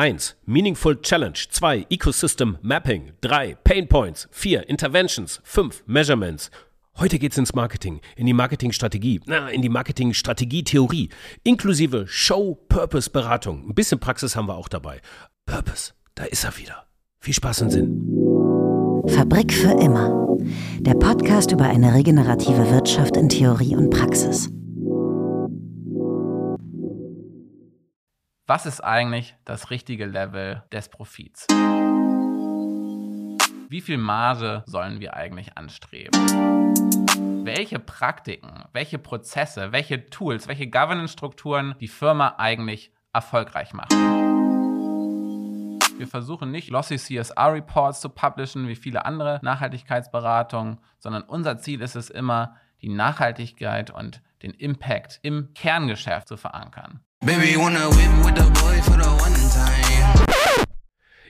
1. Meaningful Challenge. 2. Ecosystem Mapping. 3. Pain Points. 4. Interventions. 5. Measurements. Heute geht's ins Marketing, in die Marketingstrategie, na, in die Marketingstrategie-Theorie, inklusive Show-Purpose-Beratung. Ein bisschen Praxis haben wir auch dabei. Purpose, da ist er wieder. Viel Spaß und Sinn. Fabrik für immer. Der Podcast über eine regenerative Wirtschaft in Theorie und Praxis. Was ist eigentlich das richtige Level des Profits? Wie viel Marge sollen wir eigentlich anstreben? Welche Praktiken, welche Prozesse, welche Tools, welche Governance-Strukturen die Firma eigentlich erfolgreich machen? Wir versuchen nicht lossy CSR-Reports zu publishen wie viele andere Nachhaltigkeitsberatungen, sondern unser Ziel ist es immer, die Nachhaltigkeit und den Impact im Kerngeschäft zu verankern.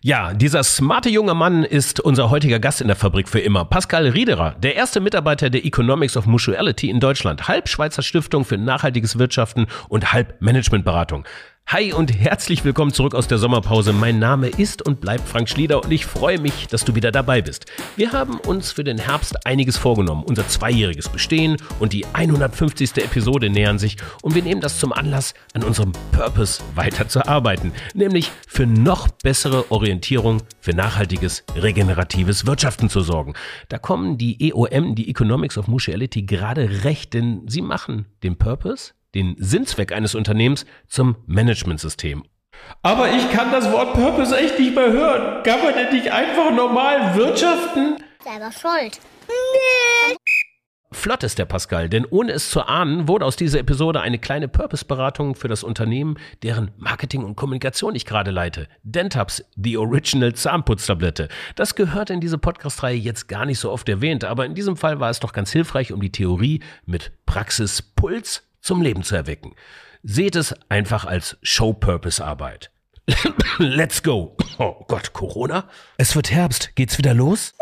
Ja, dieser smarte junge Mann ist unser heutiger Gast in der Fabrik für immer. Pascal Riederer, der erste Mitarbeiter der Economics of Mutuality in Deutschland, halb Schweizer Stiftung für nachhaltiges Wirtschaften und halb Managementberatung. Hi und herzlich willkommen zurück aus der Sommerpause. Mein Name ist und bleibt Frank Schlieder und ich freue mich, dass du wieder dabei bist. Wir haben uns für den Herbst einiges vorgenommen. Unser zweijähriges Bestehen und die 150. Episode nähern sich und wir nehmen das zum Anlass, an unserem Purpose weiterzuarbeiten, nämlich für noch bessere Orientierung für nachhaltiges, regeneratives Wirtschaften zu sorgen. Da kommen die EOM, die Economics of Mutuality, gerade recht, denn sie machen den Purpose den Sinnzweck eines Unternehmens zum Managementsystem. Aber ich kann das Wort Purpose echt nicht mehr hören. Kann man denn nicht einfach normal wirtschaften? Selber schuld. Nee. Flott ist der Pascal, denn ohne es zu ahnen, wurde aus dieser Episode eine kleine Purpose-Beratung für das Unternehmen, deren Marketing und Kommunikation ich gerade leite. Dentaps, die Original Zahnputztablette. Das gehört in diese Podcast-Reihe jetzt gar nicht so oft erwähnt, aber in diesem Fall war es doch ganz hilfreich, um die Theorie mit Praxispuls zum Leben zu erwecken. Seht es einfach als Show-Purpose-Arbeit. Let's go. Oh Gott, Corona? Es wird Herbst. Geht's wieder los?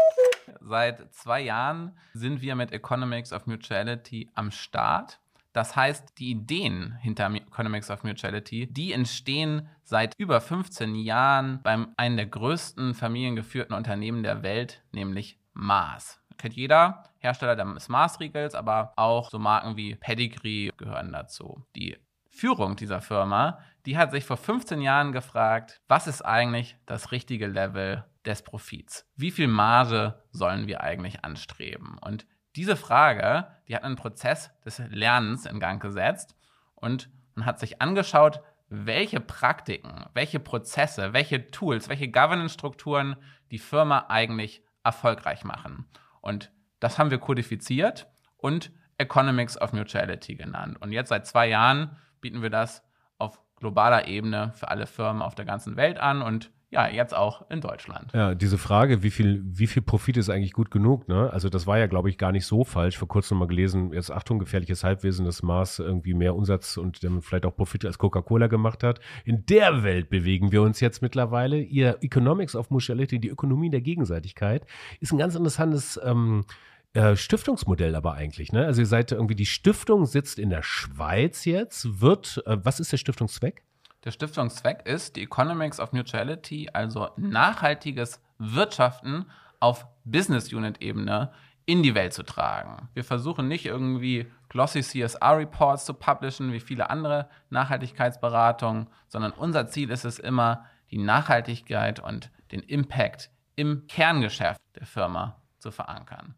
Seit zwei Jahren sind wir mit Economics of Mutuality am Start. Das heißt, die Ideen hinter Economics of Mutuality, die entstehen seit über 15 Jahren beim einem der größten familiengeführten Unternehmen der Welt, nämlich Mars kennt jeder, Hersteller des Maßriegels, aber auch so Marken wie Pedigree gehören dazu. Die Führung dieser Firma, die hat sich vor 15 Jahren gefragt, was ist eigentlich das richtige Level des Profits? Wie viel Marge sollen wir eigentlich anstreben? Und diese Frage, die hat einen Prozess des Lernens in Gang gesetzt und man hat sich angeschaut, welche Praktiken, welche Prozesse, welche Tools, welche Governance-Strukturen die Firma eigentlich erfolgreich machen. Und das haben wir kodifiziert und Economics of Mutuality genannt. Und jetzt seit zwei Jahren bieten wir das auf globaler Ebene für alle Firmen auf der ganzen Welt an und ja, jetzt auch in Deutschland. Ja, diese Frage, wie viel, wie viel Profit ist eigentlich gut genug, ne? Also das war ja, glaube ich, gar nicht so falsch. Vor kurzem mal gelesen, jetzt Achtung, gefährliches Halbwesen, das Maß irgendwie mehr Umsatz und damit vielleicht auch Profit als Coca-Cola gemacht hat. In der Welt bewegen wir uns jetzt mittlerweile. Ihr Economics of Mutuality, die Ökonomie der Gegenseitigkeit, ist ein ganz interessantes ähm, äh, Stiftungsmodell aber eigentlich, ne? Also ihr seid irgendwie, die Stiftung sitzt in der Schweiz jetzt, wird, äh, was ist der Stiftungszweck? Der Stiftungszweck ist, die Economics of Mutuality, also nachhaltiges Wirtschaften auf Business Unit Ebene in die Welt zu tragen. Wir versuchen nicht irgendwie glossy CSR Reports zu publishen wie viele andere Nachhaltigkeitsberatungen, sondern unser Ziel ist es immer, die Nachhaltigkeit und den Impact im Kerngeschäft der Firma zu verankern.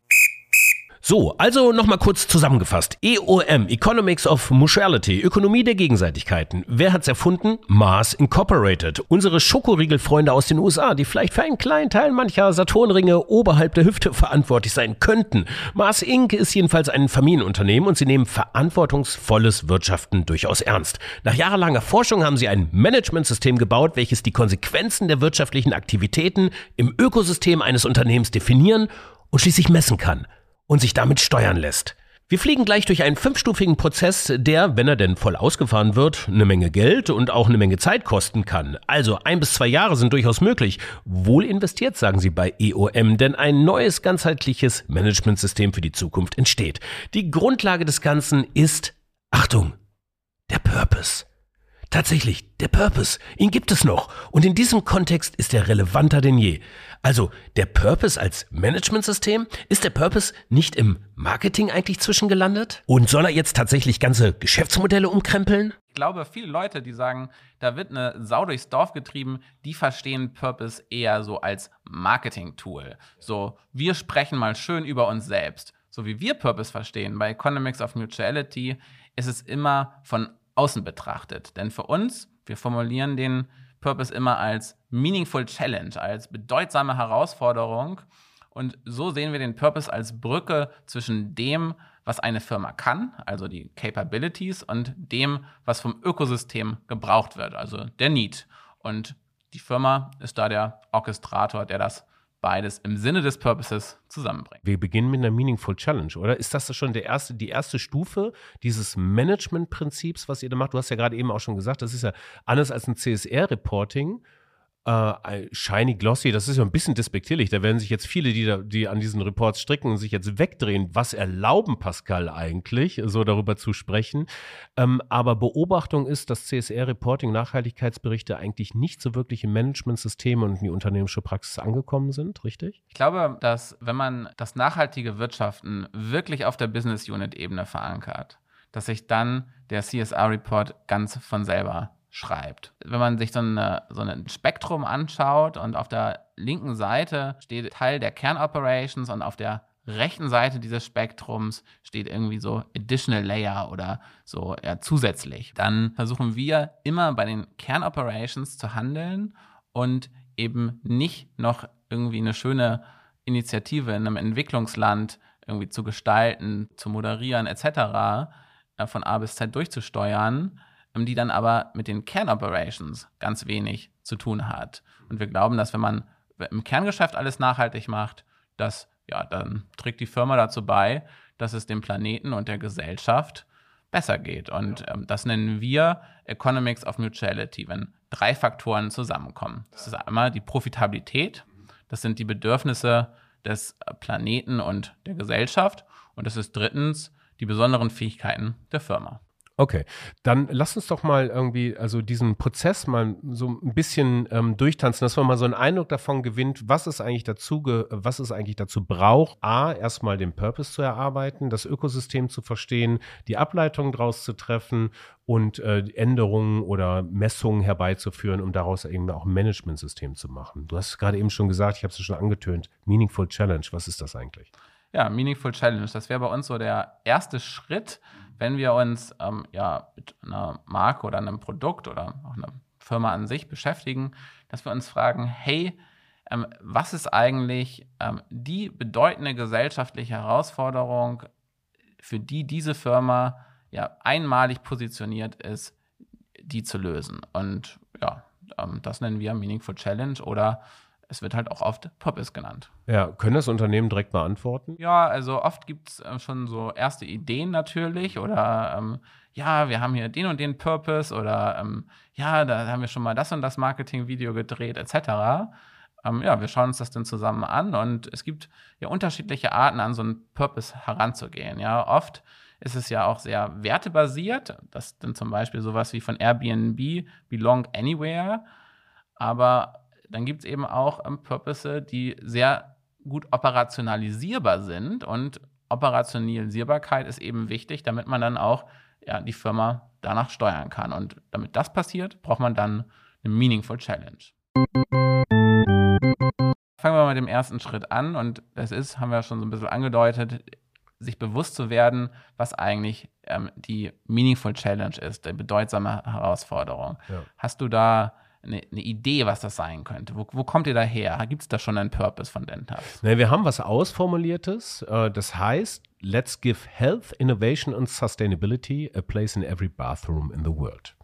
So, also nochmal kurz zusammengefasst. EOM, Economics of Mutuality, Ökonomie der Gegenseitigkeiten. Wer hat's erfunden? Mars Incorporated. Unsere Schokoriegelfreunde aus den USA, die vielleicht für einen kleinen Teil mancher Saturnringe oberhalb der Hüfte verantwortlich sein könnten. Mars Inc. ist jedenfalls ein Familienunternehmen und sie nehmen verantwortungsvolles Wirtschaften durchaus ernst. Nach jahrelanger Forschung haben sie ein Managementsystem gebaut, welches die Konsequenzen der wirtschaftlichen Aktivitäten im Ökosystem eines Unternehmens definieren und schließlich messen kann und sich damit steuern lässt. Wir fliegen gleich durch einen fünfstufigen Prozess, der, wenn er denn voll ausgefahren wird, eine Menge Geld und auch eine Menge Zeit kosten kann. Also ein bis zwei Jahre sind durchaus möglich. Wohl investiert, sagen sie bei EOM, denn ein neues ganzheitliches Managementsystem für die Zukunft entsteht. Die Grundlage des Ganzen ist, Achtung, der Purpose. Tatsächlich, der Purpose, ihn gibt es noch. Und in diesem Kontext ist er relevanter denn je. Also, der Purpose als Managementsystem, ist der Purpose nicht im Marketing eigentlich zwischengelandet? Und soll er jetzt tatsächlich ganze Geschäftsmodelle umkrempeln? Ich glaube, viele Leute, die sagen, da wird eine Sau durchs Dorf getrieben, die verstehen Purpose eher so als Marketing-Tool. So, wir sprechen mal schön über uns selbst. So wie wir Purpose verstehen bei Economics of Mutuality, ist es immer von außen betrachtet. Denn für uns, wir formulieren den Purpose immer als Meaningful Challenge, als bedeutsame Herausforderung. Und so sehen wir den Purpose als Brücke zwischen dem, was eine Firma kann, also die Capabilities, und dem, was vom Ökosystem gebraucht wird, also der Need. Und die Firma ist da der Orchestrator, der das beides im Sinne des Purposes zusammenbringen. Wir beginnen mit einer Meaningful Challenge, oder? Ist das schon der erste, die erste Stufe dieses Management-Prinzips, was ihr da macht? Du hast ja gerade eben auch schon gesagt, das ist ja anders als ein CSR-Reporting äh, shiny glossy, das ist ja ein bisschen despektierlich. Da werden sich jetzt viele, die, da, die an diesen Reports stricken, sich jetzt wegdrehen. Was erlauben Pascal eigentlich, so darüber zu sprechen? Ähm, aber Beobachtung ist, dass CSR-Reporting, Nachhaltigkeitsberichte eigentlich nicht so wirklich im Managementsystem und in die unternehmerische Praxis angekommen sind, richtig? Ich glaube, dass wenn man das nachhaltige Wirtschaften wirklich auf der Business Unit-Ebene verankert, dass sich dann der CSR-Report ganz von selber schreibt. Wenn man sich so, eine, so ein Spektrum anschaut und auf der linken Seite steht Teil der Kernoperations und auf der rechten Seite dieses Spektrums steht irgendwie so Additional Layer oder so ja, zusätzlich. Dann versuchen wir immer bei den Kernoperations zu handeln und eben nicht noch irgendwie eine schöne Initiative in einem Entwicklungsland irgendwie zu gestalten, zu moderieren etc. Äh, von A bis Z durchzusteuern, die dann aber mit den Kernoperations ganz wenig zu tun hat. Und wir glauben, dass wenn man im Kerngeschäft alles nachhaltig macht, dass ja, dann trägt die Firma dazu bei, dass es dem Planeten und der Gesellschaft besser geht. Und ähm, das nennen wir Economics of Mutuality, wenn drei Faktoren zusammenkommen. Das ist einmal die Profitabilität, das sind die Bedürfnisse des Planeten und der Gesellschaft und das ist drittens die besonderen Fähigkeiten der Firma. Okay, dann lass uns doch mal irgendwie, also diesen Prozess mal so ein bisschen ähm, durchtanzen, dass man mal so einen Eindruck davon gewinnt, was es eigentlich dazu, was es eigentlich dazu braucht, a, erstmal den Purpose zu erarbeiten, das Ökosystem zu verstehen, die Ableitung daraus zu treffen und äh, Änderungen oder Messungen herbeizuführen, um daraus eben auch ein Managementsystem zu machen. Du hast gerade eben schon gesagt, ich habe es schon angetönt, Meaningful Challenge, was ist das eigentlich? Ja, Meaningful Challenge, das wäre bei uns so der erste Schritt, wenn wir uns ähm, ja, mit einer Marke oder einem Produkt oder auch einer Firma an sich beschäftigen, dass wir uns fragen, hey, ähm, was ist eigentlich ähm, die bedeutende gesellschaftliche Herausforderung, für die diese Firma ja einmalig positioniert ist, die zu lösen? Und ja, ähm, das nennen wir Meaningful Challenge oder es wird halt auch oft Purpose genannt. Ja, können das Unternehmen direkt beantworten? Ja, also oft gibt es äh, schon so erste Ideen natürlich oder ähm, ja, wir haben hier den und den Purpose oder ähm, ja, da haben wir schon mal das und das Marketing-Video gedreht etc. Ähm, ja, wir schauen uns das dann zusammen an und es gibt ja unterschiedliche Arten, an so einen Purpose heranzugehen. Ja, oft ist es ja auch sehr wertebasiert. Das ist dann zum Beispiel sowas wie von Airbnb, Belong Anywhere. Aber dann gibt es eben auch ähm, Purpose, die sehr gut operationalisierbar sind und Operationalisierbarkeit ist eben wichtig, damit man dann auch ja, die Firma danach steuern kann. Und damit das passiert, braucht man dann eine Meaningful Challenge. Fangen wir mal mit dem ersten Schritt an und das ist, haben wir schon so ein bisschen angedeutet, sich bewusst zu werden, was eigentlich ähm, die Meaningful Challenge ist, die bedeutsame Herausforderung. Ja. Hast du da eine, eine, Idee, was das sein könnte? Wo, wo kommt ihr da her? Gibt es da schon einen Purpose von Dentas? Nee, wir haben was Ausformuliertes. Äh, das heißt, let's give health, innovation and sustainability a place in every bathroom in the world.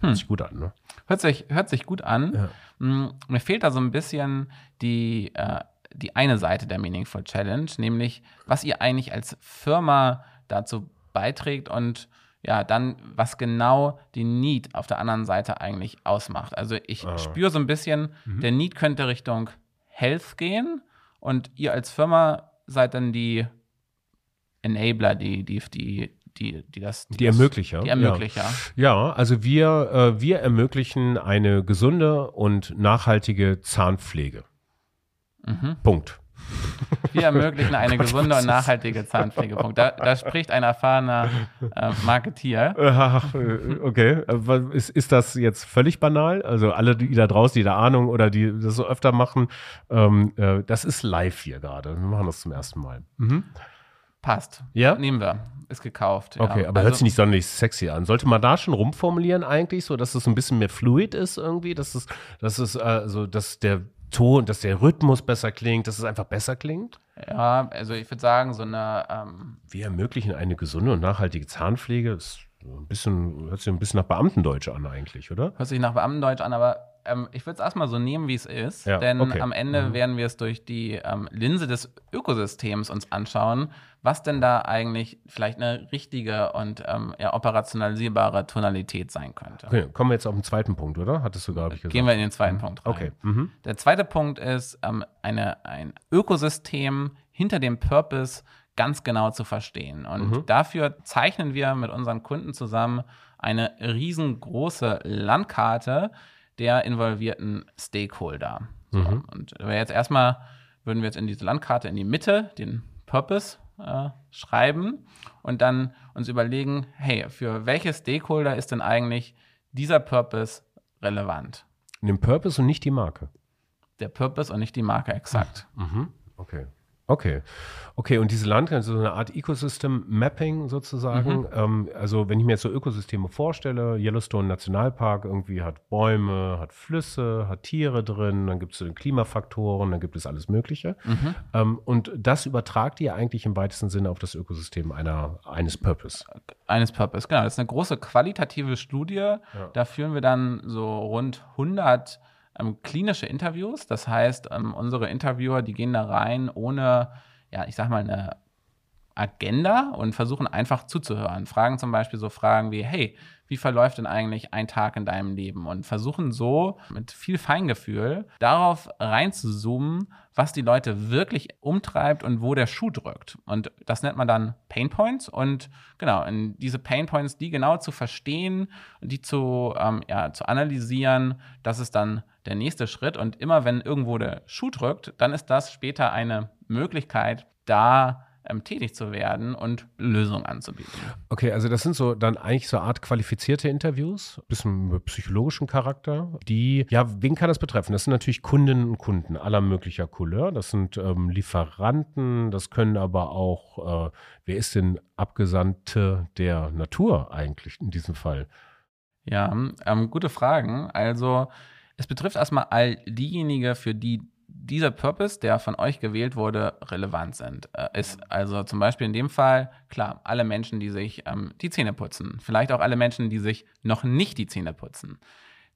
Hört hm. sich gut an, ne? Hört sich, hört sich gut an. Ja. Hm, mir fehlt da so ein bisschen die, äh, die eine Seite der Meaningful Challenge, nämlich was ihr eigentlich als Firma dazu beiträgt und ja, dann, was genau die Need auf der anderen Seite eigentlich ausmacht. Also ich ah. spüre so ein bisschen, mhm. der Need könnte Richtung Health gehen und ihr als Firma seid dann die Enabler, die, die, die die, die das. Die Ermöglicher. Die Ermöglicher. Ja, ja also wir, äh, wir ermöglichen eine gesunde und nachhaltige Zahnpflege. Mhm. Punkt. Wir ermöglichen eine gesunde und nachhaltige Zahnpflege. Punkt. Da, da spricht ein erfahrener äh, Marketier. Ach, äh, okay. Äh, Ist, ist das jetzt völlig banal? Also alle, die da draußen, die da Ahnung oder die das so öfter machen, ähm, äh, das ist live hier gerade. Wir machen das zum ersten Mal. Mhm. Passt. Ja? Nehmen wir. Ist gekauft. Okay, ja. aber also, hört sich nicht sonderlich sexy an. Sollte man da schon rumformulieren eigentlich, so dass es ein bisschen mehr fluid ist irgendwie, dass es, dass es also, dass der Ton, dass der Rhythmus besser klingt, dass es einfach besser klingt? Ja, also ich würde sagen, so eine. Ähm, Wir ermöglichen eine gesunde und nachhaltige Zahnpflege. Ist ein bisschen, hört sich ein bisschen nach Beamtendeutsch an eigentlich, oder? hört sich nach Beamtendeutsch an, aber ähm, ich würde es erstmal so nehmen, wie es ist. Ja, denn okay. am Ende Mhm. werden wir es durch die ähm, Linse des Ökosystems uns anschauen, was denn da eigentlich vielleicht eine richtige und ähm, ja, operationalisierbare Tonalität sein könnte. Okay, kommen wir jetzt auf den zweiten Punkt, oder? Hattest du, glaube ich, gesagt. Gehen wir in den zweiten Punkt rein. Okay. Mhm. Der zweite Punkt ist, ähm, eine, ein Ökosystem hinter dem Purpose ganz genau zu verstehen. Und Mhm. dafür zeichnen wir mit unseren Kunden zusammen eine riesengroße Landkarte der involvierten Stakeholder. So, Mhm. Und jetzt erstmal würden wir jetzt in diese Landkarte in die Mitte den Purpose äh, schreiben und dann uns überlegen, hey, für welche Stakeholder ist denn eigentlich dieser Purpose relevant? Den Purpose und nicht die Marke. Der Purpose und nicht die Marke exakt. Mhm. Okay. Okay. Okay, und diese Landkarte, so eine Art Ecosystem-Mapping sozusagen. Ähm, also, wenn ich mir jetzt so Ökosysteme vorstelle, Yellowstone Nationalpark irgendwie hat Bäume, hat Flüsse, hat Tiere drin, dann gibt es so Klimafaktoren, dann gibt es alles Mögliche. Ähm, und das übertragt ihr eigentlich im weitesten Sinne auf das Ökosystem einer, eines Purpose. Eines Purpose, genau. Das ist eine große qualitative Studie. Da führen wir dann so rund 100 ähm, klinische Interviews. Das heißt, ähm, unsere Interviewer, die gehen da rein ohne, ja, ich sag mal, eine Agenda und versuchen einfach zuzuhören. Fragen zum Beispiel so Fragen wie, hey, wie verläuft denn eigentlich ein Tag in deinem Leben? Und versuchen so mit viel Feingefühl darauf reinzuzoomen, was die Leute wirklich umtreibt und wo der Schuh drückt. Und das nennt man dann Pain Points. Und genau, diese Pain Points, die genau zu verstehen, die zu, ähm, ja, zu analysieren, das ist dann der nächste Schritt. Und immer wenn irgendwo der Schuh drückt, dann ist das später eine Möglichkeit, da ähm, tätig zu werden und Lösungen anzubieten. Okay, also das sind so dann eigentlich so eine Art qualifizierte Interviews, bisschen mit psychologischem Charakter, die, ja, wen kann das betreffen? Das sind natürlich Kundinnen und Kunden aller möglicher Couleur. Das sind ähm, Lieferanten, das können aber auch, äh, wer ist denn Abgesandte der Natur eigentlich in diesem Fall? Ja, ähm, gute Fragen. Also es betrifft erstmal all diejenigen, für die dieser Purpose, der von euch gewählt wurde, relevant sind. Äh, ist also zum Beispiel in dem Fall, klar, alle Menschen, die sich ähm, die Zähne putzen. Vielleicht auch alle Menschen, die sich noch nicht die Zähne putzen.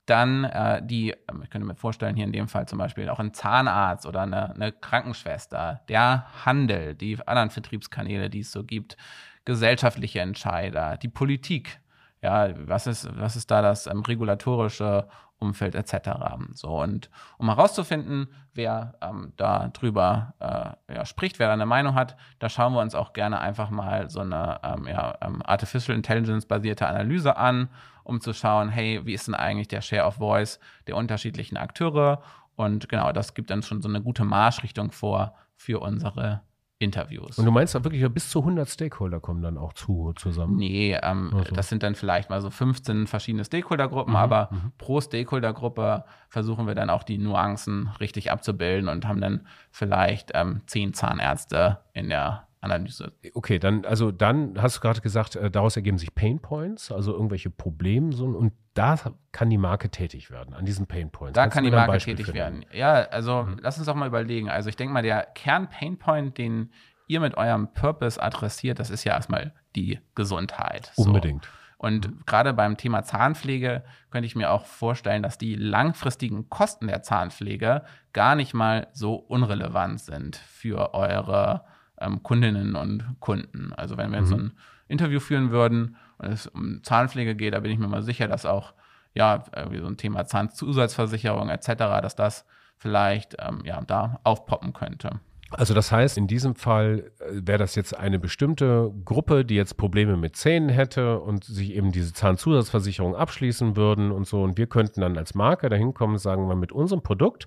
Dann äh, die, ähm, ich könnte mir vorstellen, hier in dem Fall zum Beispiel auch ein Zahnarzt oder eine, eine Krankenschwester, der Handel, die anderen Vertriebskanäle, die es so gibt, gesellschaftliche Entscheider, die Politik, ja, was ist, was ist da das ähm, regulatorische Umfeld etc. So und um herauszufinden, wer ähm, da drüber äh, ja, spricht, wer da eine Meinung hat, da schauen wir uns auch gerne einfach mal so eine ähm, ja, ähm, Artificial Intelligence basierte Analyse an, um zu schauen, hey, wie ist denn eigentlich der Share of Voice der unterschiedlichen Akteure? Und genau, das gibt dann schon so eine gute Marschrichtung vor für unsere Interviews. Und du meinst da wirklich bis zu 100 Stakeholder kommen dann auch zu, zusammen? Nee, ähm, Ach so. das sind dann vielleicht mal so 15 verschiedene Stakeholdergruppen, Mhm, aber mhm. pro Stakeholdergruppe versuchen wir dann auch die Nuancen richtig abzubilden und haben dann vielleicht ähm, zehn Zahnärzte in der Analyse. Okay, dann, also dann hast du gerade gesagt, äh, daraus ergeben sich Pain Points, also irgendwelche Probleme, so, und da kann die Marke tätig werden, an diesen Pain Points. Da Kannst kann die Marke Beispiel tätig nennen? werden. Ja, also Mhm. lass uns doch mal überlegen. Also ich denke mal, der Kern-Painpoint, den ihr mit eurem Purpose adressiert, das ist ja erstmal die Gesundheit. So. Unbedingt. Und gerade beim Thema Zahnpflege könnte ich mir auch vorstellen, dass die langfristigen Kosten der Zahnpflege gar nicht mal so unrelevant sind für eure ähm, Kundinnen und Kunden. Also wenn wir jetzt so ein Interview führen würden und es um Zahnpflege geht, da bin ich mir mal sicher, dass auch ja irgendwie so ein Thema Zahnzusatzversicherung etc., dass das vielleicht ähm, ja da aufpoppen könnte. Also das heißt, in diesem Fall äh, wäre das jetzt eine bestimmte Gruppe, die jetzt Probleme mit Zähnen hätte und sich eben diese Zahnzusatzversicherung abschließen würden und so. Und wir könnten dann als Marke dahin kommen und sagen, mal mit unserem Produkt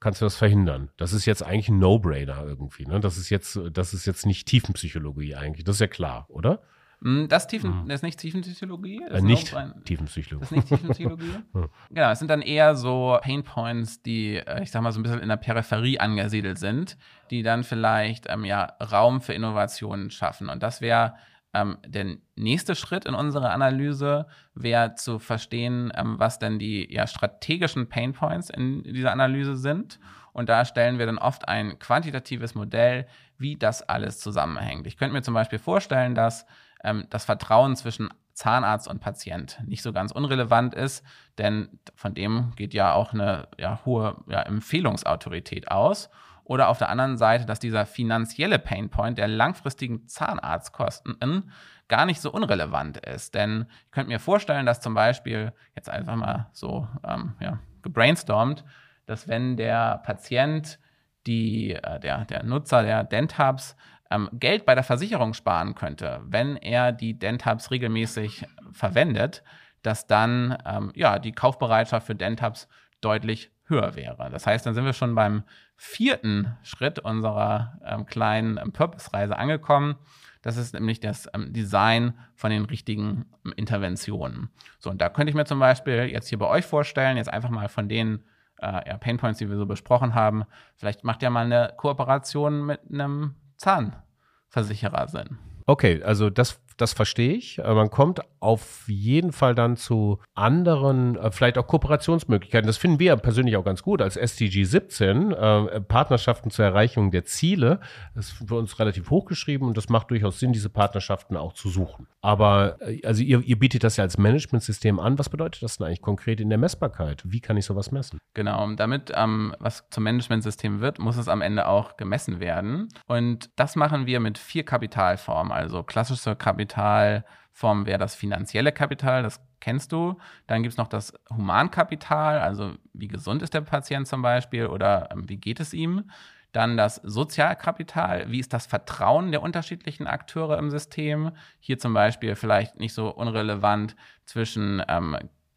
kannst du das verhindern. Das ist jetzt eigentlich ein No-Brainer irgendwie. Ne? Das ist jetzt, das ist jetzt nicht Tiefenpsychologie eigentlich. Das ist ja klar, oder? Mm, das, Tiefen, mhm. das ist nicht Tiefenpsychologie. Das äh, nicht Tiefenpsychologie. Das ist nicht Tiefenpsychologie. Genau, es sind dann eher so Painpoints, die, äh, ich sag mal, so ein bisschen in der Peripherie angesiedelt sind, die dann vielleicht ähm, ja, Raum für Innovationen schaffen. Und das wäre ähm, der nächste Schritt in unserer Analyse, wäre zu verstehen, ähm, was denn die ja, strategischen Painpoints in dieser Analyse sind. Und da stellen wir dann oft ein quantitatives Modell, wie das alles zusammenhängt. Ich könnte mir zum Beispiel vorstellen, dass ähm, das Vertrauen zwischen Zahnarzt und Patient nicht so ganz unrelevant ist, denn von dem geht ja auch eine ja, hohe ja, Empfehlungsautorität aus. Oder auf der anderen Seite, dass dieser finanzielle Painpoint der langfristigen Zahnarztkosten gar nicht so unrelevant ist. Denn ich könnte mir vorstellen, dass zum Beispiel, jetzt einfach mal so ähm, ja, gebrainstormt, dass wenn der Patient, die, äh, der, der Nutzer der Dentabs ähm, Geld bei der Versicherung sparen könnte, wenn er die Dentabs regelmäßig verwendet, dass dann ähm, ja, die Kaufbereitschaft für Dentabs deutlich höher wäre. Das heißt, dann sind wir schon beim vierten Schritt unserer ähm, kleinen ähm, Purpose-Reise angekommen. Das ist nämlich das ähm, Design von den richtigen ähm, Interventionen. So, und da könnte ich mir zum Beispiel jetzt hier bei euch vorstellen, jetzt einfach mal von den äh, ja, Painpoints, die wir so besprochen haben, vielleicht macht ihr mal eine Kooperation mit einem Zahnversicherer sind. Okay, also das das verstehe ich. Man kommt auf jeden Fall dann zu anderen, äh, vielleicht auch Kooperationsmöglichkeiten. Das finden wir persönlich auch ganz gut als SDG 17, äh, Partnerschaften zur Erreichung der Ziele. Das ist für uns relativ hochgeschrieben und das macht durchaus Sinn, diese Partnerschaften auch zu suchen. Aber also ihr, ihr bietet das ja als Managementsystem an. Was bedeutet das denn eigentlich konkret in der Messbarkeit? Wie kann ich sowas messen? Genau, damit ähm, was zum Managementsystem wird, muss es am Ende auch gemessen werden. Und das machen wir mit vier Kapitalformen, also klassische Kapital Kapitalform wäre das finanzielle Kapital, das kennst du. Dann gibt es noch das Humankapital, also wie gesund ist der Patient zum Beispiel oder ähm, wie geht es ihm. Dann das Sozialkapital, wie ist das Vertrauen der unterschiedlichen Akteure im System? Hier zum Beispiel vielleicht nicht so unrelevant zwischen ähm,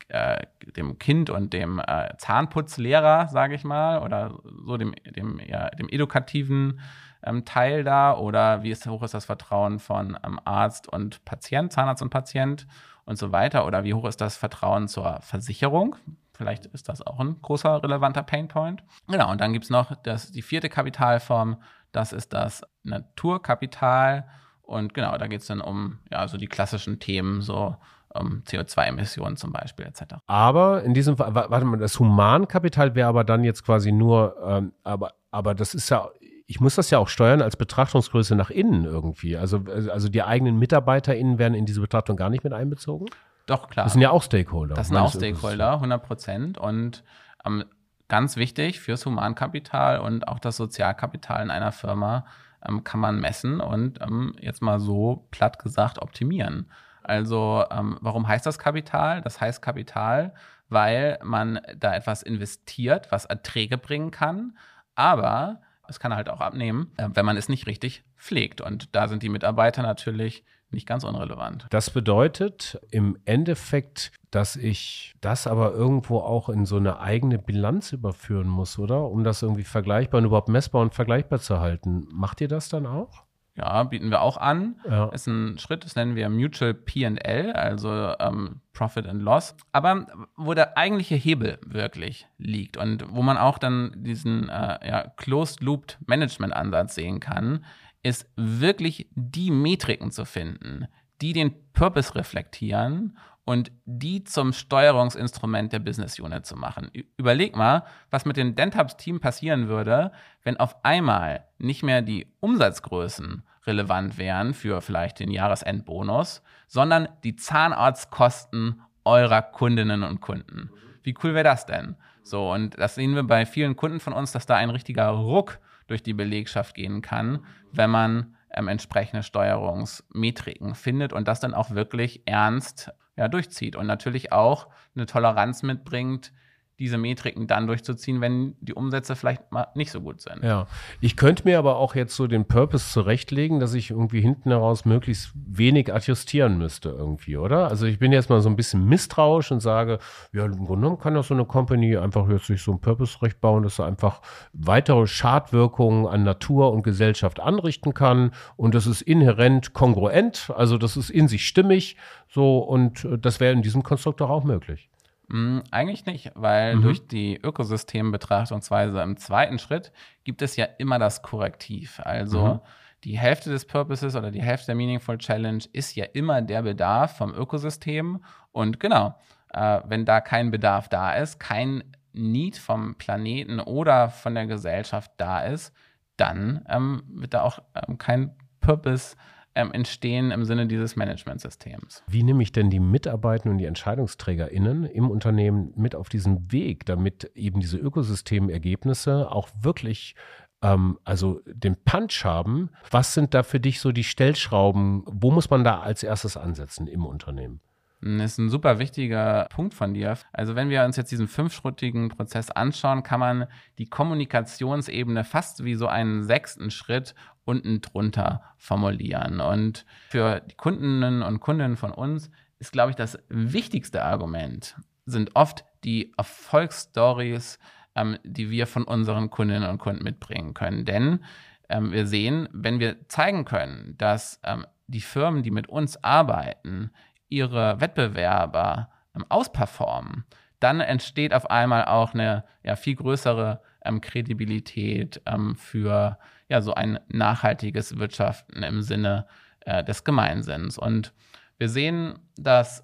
äh, dem Kind und dem äh, Zahnputzlehrer, sage ich mal, oder so dem, dem, ja, dem edukativen ähm, Teil da oder wie ist, hoch ist das Vertrauen von ähm, Arzt und Patient, Zahnarzt und Patient und so weiter oder wie hoch ist das Vertrauen zur Versicherung? Vielleicht ist das auch ein großer relevanter Painpoint. Genau, und dann gibt es noch das, die vierte Kapitalform, das ist das Naturkapital. Und genau, da geht es dann um ja, so die klassischen Themen, so um CO2-Emissionen zum Beispiel etc. Aber in diesem Fall, warte mal, das Humankapital wäre aber dann jetzt quasi nur, ähm, aber, aber das ist ja ich muss das ja auch steuern als Betrachtungsgröße nach innen irgendwie. Also, also die eigenen MitarbeiterInnen werden in diese Betrachtung gar nicht mit einbezogen? Doch, klar. Das sind ja auch Stakeholder. Das sind auch Stakeholder, 100 Prozent. Und ähm, ganz wichtig fürs Humankapital und auch das Sozialkapital in einer Firma ähm, kann man messen und ähm, jetzt mal so platt gesagt optimieren. Also, ähm, warum heißt das Kapital? Das heißt Kapital, weil man da etwas investiert, was Erträge bringen kann, aber es kann halt auch abnehmen, äh, wenn man es nicht richtig pflegt. Und da sind die Mitarbeiter natürlich nicht ganz unrelevant. Das bedeutet im Endeffekt, dass ich das aber irgendwo auch in so eine eigene Bilanz überführen muss, oder? Um das irgendwie vergleichbar und überhaupt messbar und vergleichbar zu halten. Macht ihr das dann auch? Ja, bieten wir auch an. Ja. Ist ein Schritt, das nennen wir Mutual PL, also ähm, Profit and Loss. Aber wo der eigentliche Hebel wirklich liegt und wo man auch dann diesen äh, ja, Closed-Looped-Management-Ansatz sehen kann, ist wirklich die Metriken zu finden, die den Purpose reflektieren und die zum Steuerungsinstrument der Business Unit zu machen. Überleg mal, was mit dem Dentabs-Team passieren würde, wenn auf einmal nicht mehr die Umsatzgrößen relevant wären für vielleicht den Jahresendbonus, sondern die Zahnarztkosten eurer Kundinnen und Kunden. Wie cool wäre das denn? So, und das sehen wir bei vielen Kunden von uns, dass da ein richtiger Ruck durch die Belegschaft gehen kann, wenn man ähm, entsprechende Steuerungsmetriken findet und das dann auch wirklich ernst ja, durchzieht und natürlich auch eine Toleranz mitbringt, diese Metriken dann durchzuziehen, wenn die Umsätze vielleicht mal nicht so gut sind. Ja, ich könnte mir aber auch jetzt so den Purpose zurechtlegen, dass ich irgendwie hinten heraus möglichst wenig adjustieren müsste irgendwie, oder? Also ich bin jetzt mal so ein bisschen misstrauisch und sage, ja, im Grunde genommen kann doch so eine Company einfach jetzt sich so ein Purpose-Recht bauen, dass sie einfach weitere Schadwirkungen an Natur und Gesellschaft anrichten kann und das ist inhärent kongruent, also das ist in sich stimmig, so und äh, das wäre in diesem Konstrukt doch auch möglich. Mm, eigentlich nicht, weil mhm. durch die Ökosystembetrachtungsweise im zweiten Schritt gibt es ja immer das Korrektiv. Also mhm. die Hälfte des Purposes oder die Hälfte der Meaningful Challenge ist ja immer der Bedarf vom Ökosystem. Und genau, äh, wenn da kein Bedarf da ist, kein Need vom Planeten oder von der Gesellschaft da ist, dann ähm, wird da auch ähm, kein Purpose ähm, entstehen im Sinne dieses Managementsystems. Wie nehme ich denn die Mitarbeiter und die EntscheidungsträgerInnen im Unternehmen mit auf diesen Weg, damit eben diese Ökosystemergebnisse auch wirklich ähm, also den Punch haben? Was sind da für dich so die Stellschrauben? Wo muss man da als erstes ansetzen im Unternehmen? Das ist ein super wichtiger Punkt von dir. Also wenn wir uns jetzt diesen fünfschrittigen Prozess anschauen, kann man die Kommunikationsebene fast wie so einen sechsten Schritt unten drunter formulieren. Und für die Kundinnen und Kunden von uns ist, glaube ich, das wichtigste Argument sind oft die Erfolgsstories, ähm, die wir von unseren Kundinnen und Kunden mitbringen können. Denn ähm, wir sehen, wenn wir zeigen können, dass ähm, die Firmen, die mit uns arbeiten, ihre Wettbewerber ähm, ausperformen, dann entsteht auf einmal auch eine ja, viel größere ähm, Kredibilität ähm, für ja, so ein nachhaltiges Wirtschaften im Sinne äh, des Gemeinsinns. Und wir sehen, dass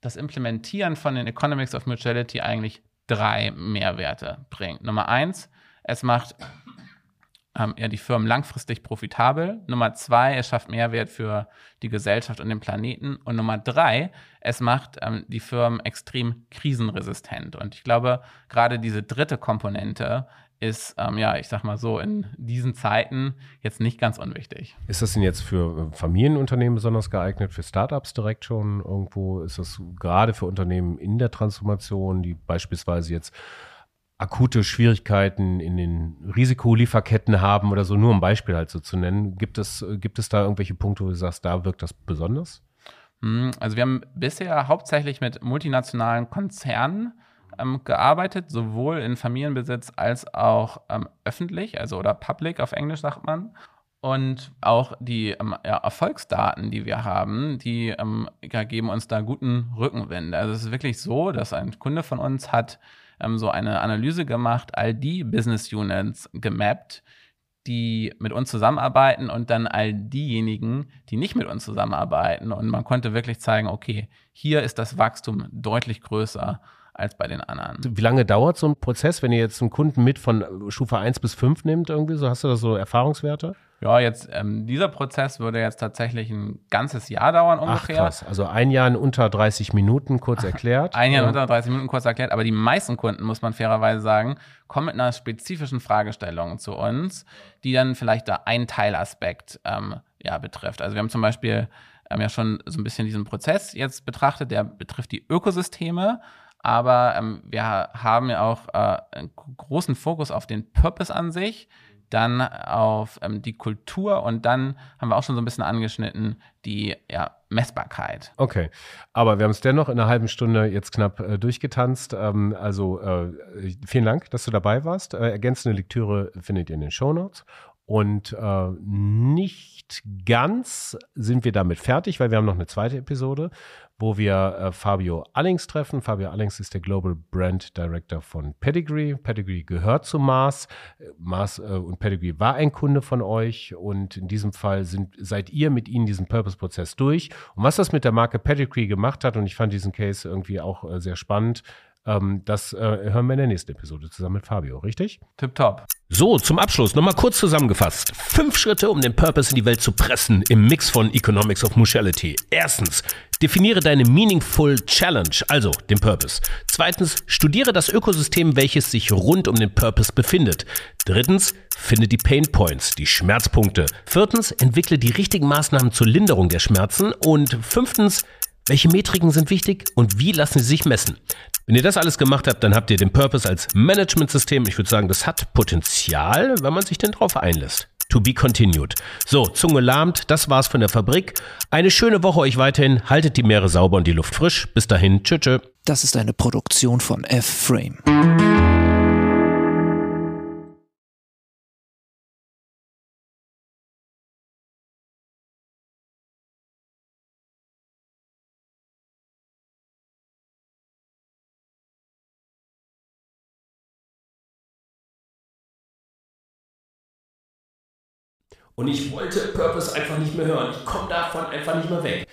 das Implementieren von den Economics of Mutuality eigentlich drei Mehrwerte bringt. Nummer eins, es macht ähm, ja, die Firmen langfristig profitabel. Nummer zwei, es schafft Mehrwert für die Gesellschaft und den Planeten. Und Nummer drei, es macht ähm, die Firmen extrem krisenresistent. Und ich glaube, gerade diese dritte Komponente ist, ähm, ja, ich sag mal so, in diesen Zeiten jetzt nicht ganz unwichtig. Ist das denn jetzt für äh, Familienunternehmen besonders geeignet, für Startups direkt schon irgendwo? Ist das gerade für Unternehmen in der Transformation, die beispielsweise jetzt akute Schwierigkeiten in den Risikolieferketten haben oder so, nur um Beispiel halt so zu nennen. Gibt es, gibt es da irgendwelche Punkte, wo du sagst, da wirkt das besonders? Hm, also wir haben bisher hauptsächlich mit multinationalen Konzernen ähm, gearbeitet, sowohl in Familienbesitz als auch ähm, öffentlich, also oder public auf Englisch sagt man. Und auch die ähm, ja, Erfolgsdaten, die wir haben, die ähm, ja, geben uns da guten Rückenwind. Also es ist wirklich so, dass ein Kunde von uns hat ähm, so eine Analyse gemacht, all die Business Units gemappt, die mit uns zusammenarbeiten und dann all diejenigen, die nicht mit uns zusammenarbeiten. Und man konnte wirklich zeigen, okay, hier ist das Wachstum deutlich größer als bei den anderen. Wie lange dauert so ein Prozess, wenn ihr jetzt einen Kunden mit von Stufe 1 bis 5 nimmt irgendwie? So hast du da so Erfahrungswerte? Ja, jetzt ähm, dieser Prozess würde jetzt tatsächlich ein ganzes Jahr dauern ungefähr. Ach krass, also ein Jahr in unter 30 Minuten kurz erklärt. ein Jahr in unter 30 Minuten kurz erklärt, aber die meisten Kunden, muss man fairerweise sagen, kommen mit einer spezifischen Fragestellung zu uns, die dann vielleicht da einen Teilaspekt ähm, ja, betrifft. Also wir haben zum Beispiel ähm, ja schon so ein bisschen diesen Prozess jetzt betrachtet, der betrifft die Ökosysteme aber ähm, wir haben ja auch äh, einen großen Fokus auf den Purpose an sich, dann auf ähm, die Kultur und dann haben wir auch schon so ein bisschen angeschnitten die ja, Messbarkeit. Okay, aber wir haben es dennoch in einer halben Stunde jetzt knapp äh, durchgetanzt. Ähm, also äh, vielen Dank, dass du dabei warst. Äh, ergänzende Lektüre findet ihr in den Show Notes. Und äh, nicht ganz sind wir damit fertig, weil wir haben noch eine zweite Episode, wo wir äh, Fabio Allings treffen. Fabio Allings ist der Global Brand Director von Pedigree. Pedigree gehört zu Mars. Mars äh, und Pedigree war ein Kunde von euch und in diesem Fall sind, seid ihr mit ihnen diesen Purpose-Prozess durch. Und was das mit der Marke Pedigree gemacht hat, und ich fand diesen Case irgendwie auch äh, sehr spannend, ähm, das äh, hören wir in der nächsten Episode zusammen mit Fabio, richtig? Tipptopp. So, zum Abschluss nochmal kurz zusammengefasst. Fünf Schritte, um den Purpose in die Welt zu pressen im Mix von Economics of Mutuality. Erstens, definiere deine Meaningful Challenge, also den Purpose. Zweitens, studiere das Ökosystem, welches sich rund um den Purpose befindet. Drittens, finde die Pain Points, die Schmerzpunkte. Viertens, entwickle die richtigen Maßnahmen zur Linderung der Schmerzen. Und fünftens, Welche Metriken sind wichtig und wie lassen sie sich messen? Wenn ihr das alles gemacht habt, dann habt ihr den Purpose als Managementsystem. Ich würde sagen, das hat Potenzial, wenn man sich denn drauf einlässt. To be continued. So, Zunge lahmt, das war's von der Fabrik. Eine schöne Woche euch weiterhin. Haltet die Meere sauber und die Luft frisch. Bis dahin, tschö, tschö. Das ist eine Produktion von F-Frame. Und ich wollte Purpose einfach nicht mehr hören. Ich komme davon einfach nicht mehr weg.